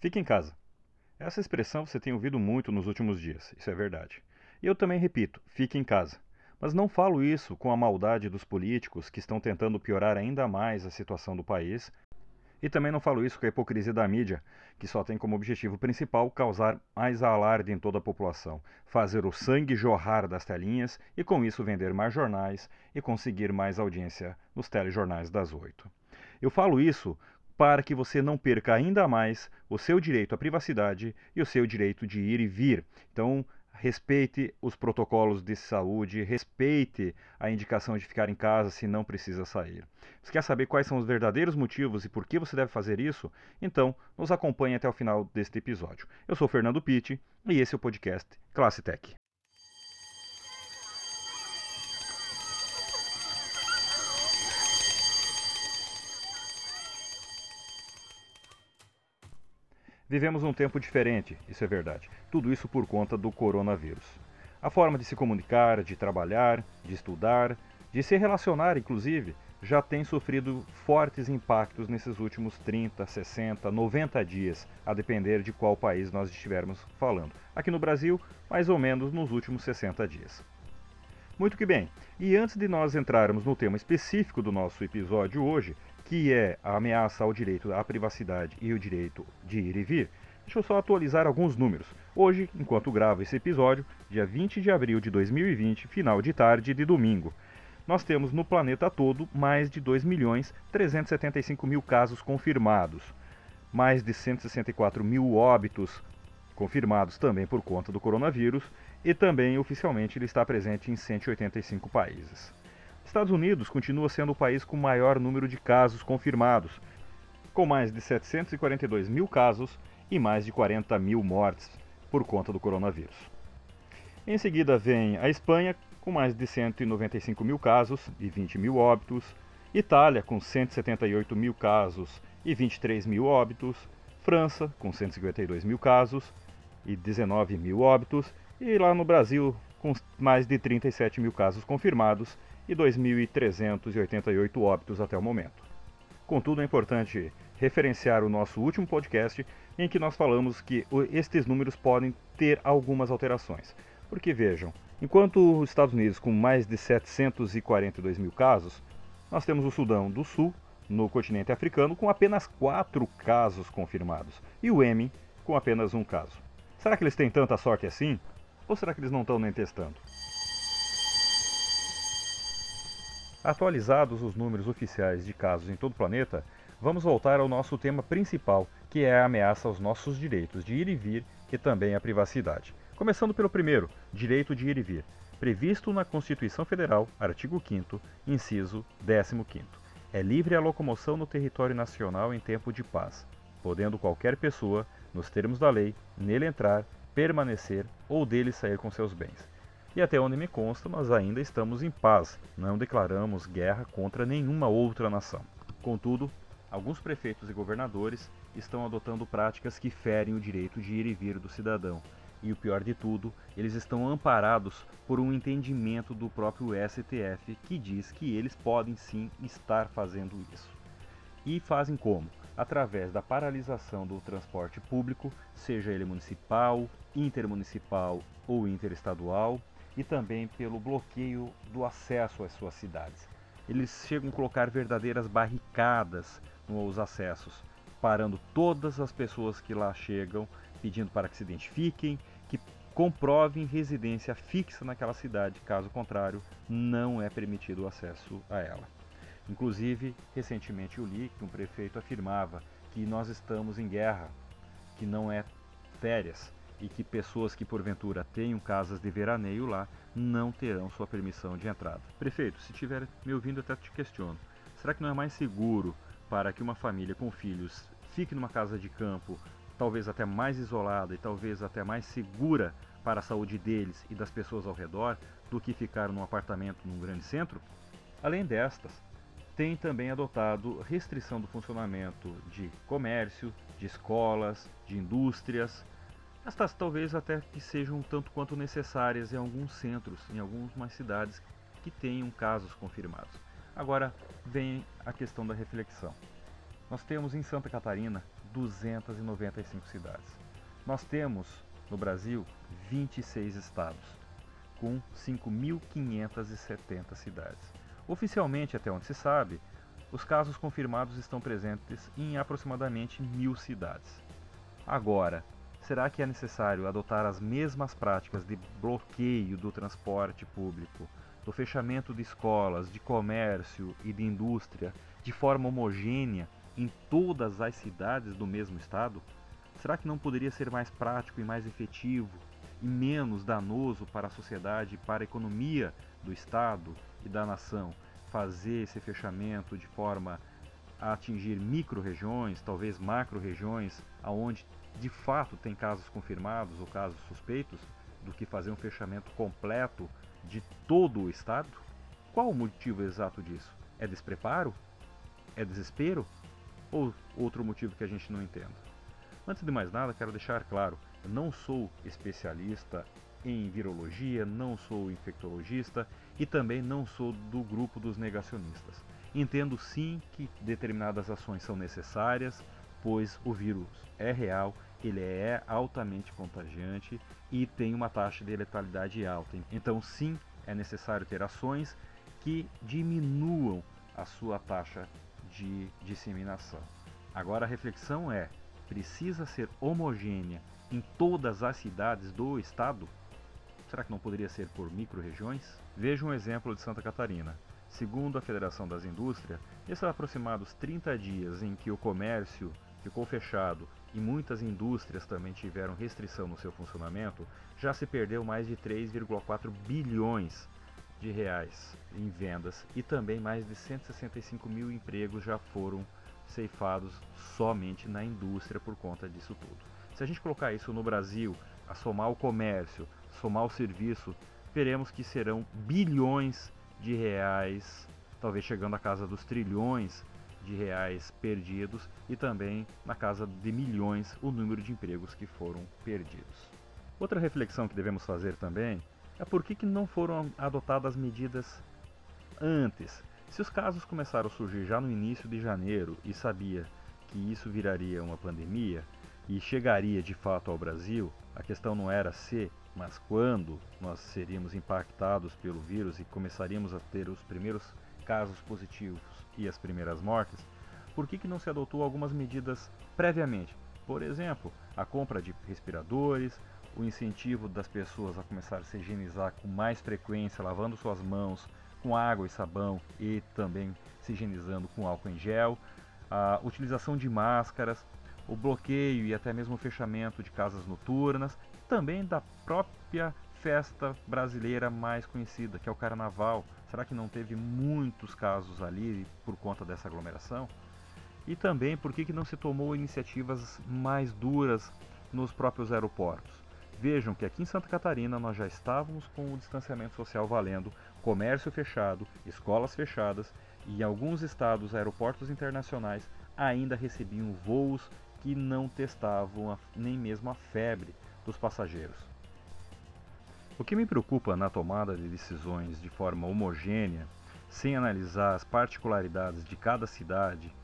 Fique em casa. Essa expressão você tem ouvido muito nos últimos dias, isso é verdade. E eu também repito: fique em casa. Mas não falo isso com a maldade dos políticos que estão tentando piorar ainda mais a situação do país. E também não falo isso com a hipocrisia da mídia, que só tem como objetivo principal causar mais alarde em toda a população, fazer o sangue jorrar das telinhas e com isso vender mais jornais e conseguir mais audiência nos telejornais das oito. Eu falo isso para que você não perca ainda mais o seu direito à privacidade e o seu direito de ir e vir. Então, respeite os protocolos de saúde, respeite a indicação de ficar em casa se não precisa sair. Você quer saber quais são os verdadeiros motivos e por que você deve fazer isso? Então, nos acompanhe até o final deste episódio. Eu sou Fernando Pitti e esse é o podcast Classe Tech. Vivemos um tempo diferente, isso é verdade. Tudo isso por conta do coronavírus. A forma de se comunicar, de trabalhar, de estudar, de se relacionar, inclusive, já tem sofrido fortes impactos nesses últimos 30, 60, 90 dias, a depender de qual país nós estivermos falando. Aqui no Brasil, mais ou menos nos últimos 60 dias. Muito que bem, e antes de nós entrarmos no tema específico do nosso episódio hoje, que é a ameaça ao direito à privacidade e o direito de ir e vir, deixa eu só atualizar alguns números. Hoje, enquanto gravo esse episódio, dia 20 de abril de 2020, final de tarde de domingo, nós temos no planeta todo mais de 2 milhões 375 mil casos confirmados, mais de 164 mil óbitos confirmados também por conta do coronavírus, e também oficialmente ele está presente em 185 países. Estados Unidos continua sendo o país com maior número de casos confirmados, com mais de 742 mil casos e mais de 40 mil mortes por conta do coronavírus. Em seguida vem a Espanha, com mais de 195 mil casos e 20 mil óbitos, Itália, com 178 mil casos e 23 mil óbitos, França, com 152 mil casos e 19 mil óbitos, e lá no Brasil, com mais de 37 mil casos confirmados e 2.388 óbitos até o momento. Contudo, é importante referenciar o nosso último podcast em que nós falamos que estes números podem ter algumas alterações. Porque vejam, enquanto os Estados Unidos com mais de 742 mil casos, nós temos o Sudão do Sul, no continente africano, com apenas 4 casos confirmados, e o Iêmen com apenas um caso. Será que eles têm tanta sorte assim? Ou será que eles não estão nem testando? Atualizados os números oficiais de casos em todo o planeta, vamos voltar ao nosso tema principal, que é a ameaça aos nossos direitos de ir e vir e também à privacidade. Começando pelo primeiro, direito de ir e vir, previsto na Constituição Federal, artigo 5 inciso 15 É livre a locomoção no território nacional em tempo de paz, podendo qualquer pessoa, nos termos da lei, nele entrar, permanecer ou dele sair com seus bens e até onde me consta, nós ainda estamos em paz, não declaramos guerra contra nenhuma outra nação. Contudo, alguns prefeitos e governadores estão adotando práticas que ferem o direito de ir e vir do cidadão. E o pior de tudo, eles estão amparados por um entendimento do próprio STF que diz que eles podem sim estar fazendo isso. E fazem como? Através da paralisação do transporte público, seja ele municipal, intermunicipal ou interestadual, e também pelo bloqueio do acesso às suas cidades. Eles chegam a colocar verdadeiras barricadas nos acessos, parando todas as pessoas que lá chegam, pedindo para que se identifiquem, que comprovem residência fixa naquela cidade, caso contrário, não é permitido o acesso a ela. Inclusive, recentemente eu li que um prefeito afirmava que nós estamos em guerra, que não é férias, e que pessoas que porventura tenham casas de veraneio lá não terão sua permissão de entrada. Prefeito, se estiver me ouvindo, até te questiono: será que não é mais seguro para que uma família com filhos fique numa casa de campo, talvez até mais isolada e talvez até mais segura para a saúde deles e das pessoas ao redor, do que ficar num apartamento num grande centro? Além destas, tem também adotado restrição do funcionamento de comércio, de escolas, de indústrias, estas talvez até que sejam tanto quanto necessárias em alguns centros, em algumas cidades que tenham casos confirmados. Agora vem a questão da reflexão. Nós temos em Santa Catarina 295 cidades. Nós temos no Brasil 26 estados, com 5.570 cidades. Oficialmente, até onde se sabe, os casos confirmados estão presentes em aproximadamente mil cidades. Agora, será que é necessário adotar as mesmas práticas de bloqueio do transporte público, do fechamento de escolas, de comércio e de indústria de forma homogênea em todas as cidades do mesmo estado? Será que não poderia ser mais prático e mais efetivo e menos danoso para a sociedade e para a economia do estado e da nação fazer esse fechamento de forma a atingir micro-regiões, talvez macro-regiões, aonde de fato tem casos confirmados ou casos suspeitos, do que fazer um fechamento completo de todo o Estado? Qual o motivo exato disso? É despreparo? É desespero? Ou outro motivo que a gente não entenda? Antes de mais nada, quero deixar claro: eu não sou especialista em virologia, não sou infectologista e também não sou do grupo dos negacionistas. Entendo sim que determinadas ações são necessárias, pois o vírus é real, ele é altamente contagiante e tem uma taxa de letalidade alta. Então, sim, é necessário ter ações que diminuam a sua taxa de disseminação. Agora a reflexão é: precisa ser homogênea em todas as cidades do estado? Será que não poderia ser por micro-regiões? Veja um exemplo de Santa Catarina. Segundo a Federação das Indústrias, nesses aproximados 30 dias em que o comércio ficou fechado e muitas indústrias também tiveram restrição no seu funcionamento, já se perdeu mais de 3,4 bilhões de reais em vendas e também mais de 165 mil empregos já foram ceifados somente na indústria por conta disso tudo. Se a gente colocar isso no Brasil, a somar o comércio, somar o serviço, veremos que serão bilhões de reais, talvez chegando à casa dos trilhões de reais perdidos e também na casa de milhões o número de empregos que foram perdidos. Outra reflexão que devemos fazer também é por que, que não foram adotadas medidas antes. Se os casos começaram a surgir já no início de janeiro e sabia que isso viraria uma pandemia e chegaria de fato ao Brasil, a questão não era se, mas quando nós seríamos impactados pelo vírus e começaríamos a ter os primeiros casos positivos e as primeiras mortes, por que, que não se adotou algumas medidas previamente? Por exemplo, a compra de respiradores, o incentivo das pessoas a começar a se higienizar com mais frequência, lavando suas mãos com água e sabão e também se higienizando com álcool em gel, a utilização de máscaras, o bloqueio e até mesmo o fechamento de casas noturnas, também da própria festa brasileira mais conhecida, que é o Carnaval. Será que não teve muitos casos ali por conta dessa aglomeração? E também por que, que não se tomou iniciativas mais duras nos próprios aeroportos? Vejam que aqui em Santa Catarina nós já estávamos com o distanciamento social valendo, comércio fechado, escolas fechadas e em alguns estados aeroportos internacionais ainda recebiam voos que não testavam nem mesmo a febre dos passageiros. O que me preocupa na tomada de decisões de forma homogênea, sem analisar as particularidades de cada cidade,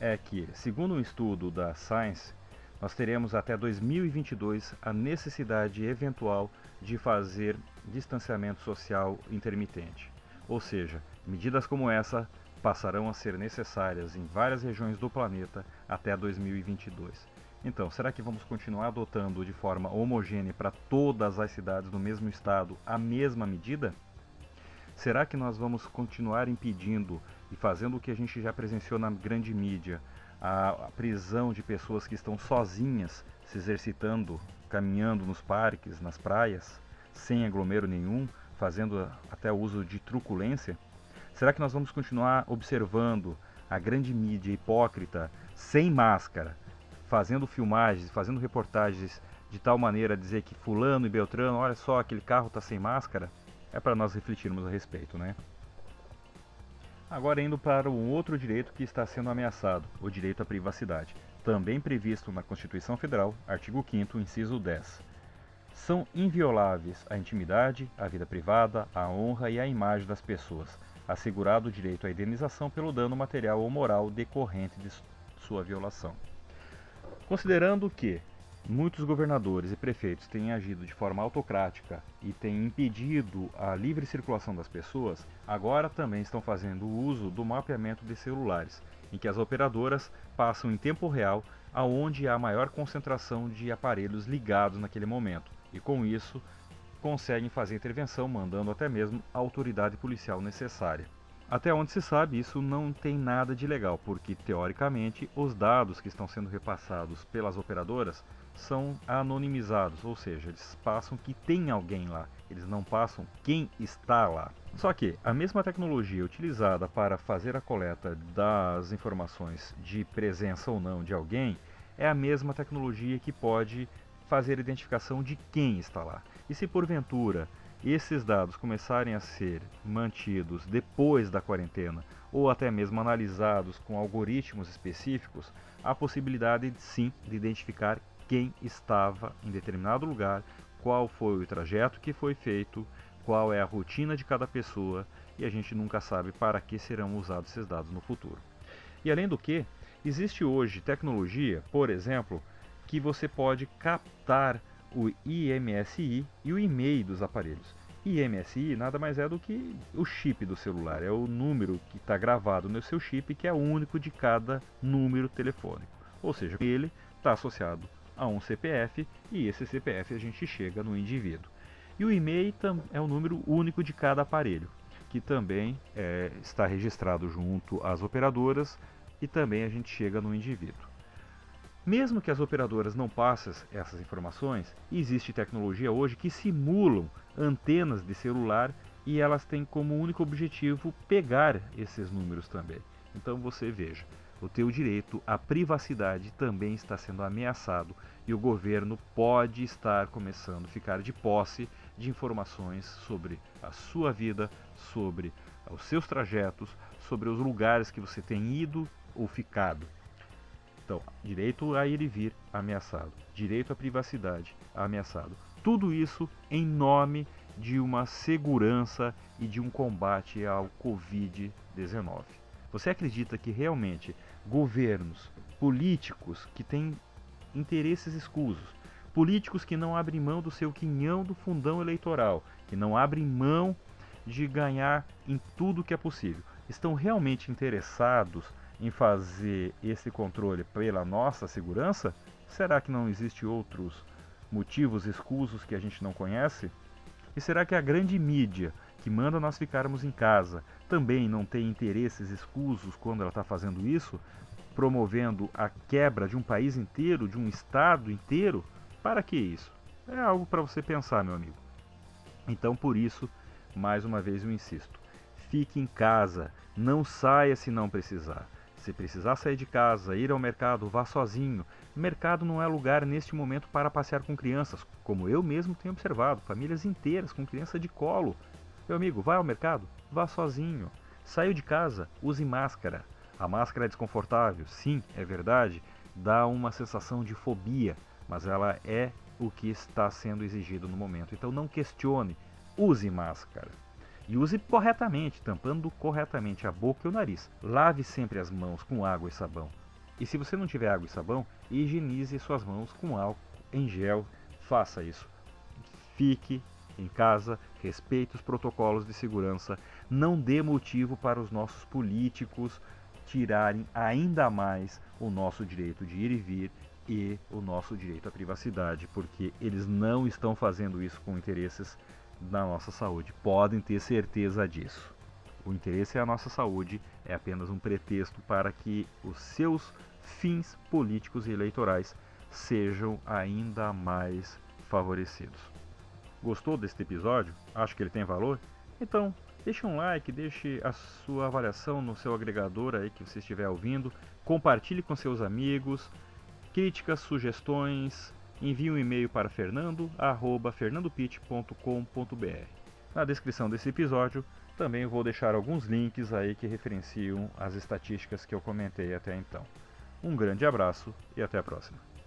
é que, segundo um estudo da Science, nós teremos até 2022 a necessidade eventual de fazer distanciamento social intermitente. Ou seja, medidas como essa passarão a ser necessárias em várias regiões do planeta até 2022. Então, será que vamos continuar adotando de forma homogênea para todas as cidades do mesmo estado a mesma medida? Será que nós vamos continuar impedindo e fazendo o que a gente já presenciou na grande mídia, a, prisão de pessoas que estão sozinhas se exercitando, caminhando nos parques, nas praias, sem aglomero nenhum, fazendo até uso de truculência? Será que nós vamos continuar observando a grande mídia hipócrita, sem máscara, fazendo filmagens, fazendo reportagens de tal maneira a dizer que fulano e beltrano, olha só, aquele carro está sem máscara, é para nós refletirmos a respeito, né? Agora indo para um outro direito que está sendo ameaçado, o direito à privacidade, também previsto na Constituição Federal, artigo 5º, inciso 10. São invioláveis a intimidade, a vida privada, a honra e a imagem das pessoas, assegurado o direito à indenização pelo dano material ou moral decorrente de sua violação. Considerando que muitos governadores e prefeitos têm agido de forma autocrática e têm impedido a livre circulação das pessoas, agora também estão fazendo uso do mapeamento de celulares, em que as operadoras passam em tempo real aonde há maior concentração de aparelhos ligados naquele momento, e com isso conseguem fazer intervenção, mandando até mesmo a autoridade policial necessária. Até onde se sabe, isso não tem nada de legal, porque teoricamente os dados que estão sendo repassados pelas operadoras são anonimizados, ou seja, eles passam que tem alguém lá, eles não passam quem está lá. Só que a mesma tecnologia utilizada para fazer a coleta das informações de presença ou não de alguém é a mesma tecnologia que pode fazer a identificação de quem está lá. E se porventura esses dados começarem a ser mantidos depois da quarentena ou até mesmo analisados com algoritmos específicos, há possibilidade sim de identificar quem estava em determinado lugar, qual foi o trajeto que foi feito, qual é a rotina de cada pessoa e a gente nunca sabe para que serão usados esses dados no futuro. E além do que, existe hoje tecnologia, por exemplo, que você pode captar o IMSI e o e-mail dos aparelhos. IMSI nada mais é do que o chip do celular, é o número que está gravado no seu chip, que é único de cada número telefônico. Ou seja, ele está associado a um CPF e esse CPF a gente chega no indivíduo. E o e-mail é o número único de cada aparelho, que também é, está registrado junto às operadoras e também a gente chega no indivíduo. Mesmo que as operadoras não passem essas informações, existe tecnologia hoje que simulam antenas de celular e elas têm como único objetivo pegar esses números também. Então você veja, o teu direito à privacidade também está sendo ameaçado e o governo pode estar começando a ficar de posse de informações sobre a sua vida, sobre os seus trajetos, sobre os lugares que você tem ido ou ficado. Então, direito a ir e vir ameaçado, direito à privacidade ameaçado. Tudo isso em nome de uma segurança e de um combate ao Covid-19. Você acredita que realmente governos, políticos que têm interesses escusos, políticos que não abrem mão do seu quinhão do fundão eleitoral, que não abrem mão de ganhar em tudo que é possível, estão realmente interessados em fazer esse controle pela nossa segurança? Será que não existe outros motivos escusos que a gente não conhece? E será que a grande mídia que manda nós ficarmos em casa também não tem interesses escusos quando ela está fazendo isso, promovendo a quebra de um país inteiro, de um estado inteiro? Para que isso? É algo para você pensar, meu amigo. Então, por isso, mais uma vez eu insisto: fique em casa, não saia se não precisar. Se precisar sair de casa, ir ao mercado, vá sozinho. Mercado não é lugar neste momento para passear com crianças, como eu mesmo tenho observado, famílias inteiras com criança de colo. Meu amigo, vai ao mercado? Vá sozinho. Saiu de casa? Use máscara. A máscara é desconfortável, sim, é verdade, dá uma sensação de fobia, mas ela é o que está sendo exigido no momento. Então não questione, use máscara. E use corretamente, tampando corretamente a boca e o nariz. Lave sempre as mãos com água e sabão. E se você não tiver água e sabão, higienize suas mãos com álcool em gel. Faça isso. Fique em casa, respeite os protocolos de segurança, não dê motivo para os nossos políticos tirarem ainda mais o nosso direito de ir e vir e o nosso direito à privacidade, porque eles não estão fazendo isso com interesses da nossa saúde. Podem ter certeza disso. O interesse é a nossa saúde, é apenas um pretexto para que os seus fins políticos e eleitorais sejam ainda mais favorecidos. Gostou deste episódio? Acho que ele tem valor? Então, deixe um like, deixe a sua avaliação no seu agregador aí que você estiver ouvindo, compartilhe com seus amigos, críticas, sugestões, envie um e-mail para fernando@fernandopit.com.br. Na descrição desse episódio também vou deixar alguns links aí que referenciam as estatísticas que eu comentei até então. Um grande abraço e até a próxima.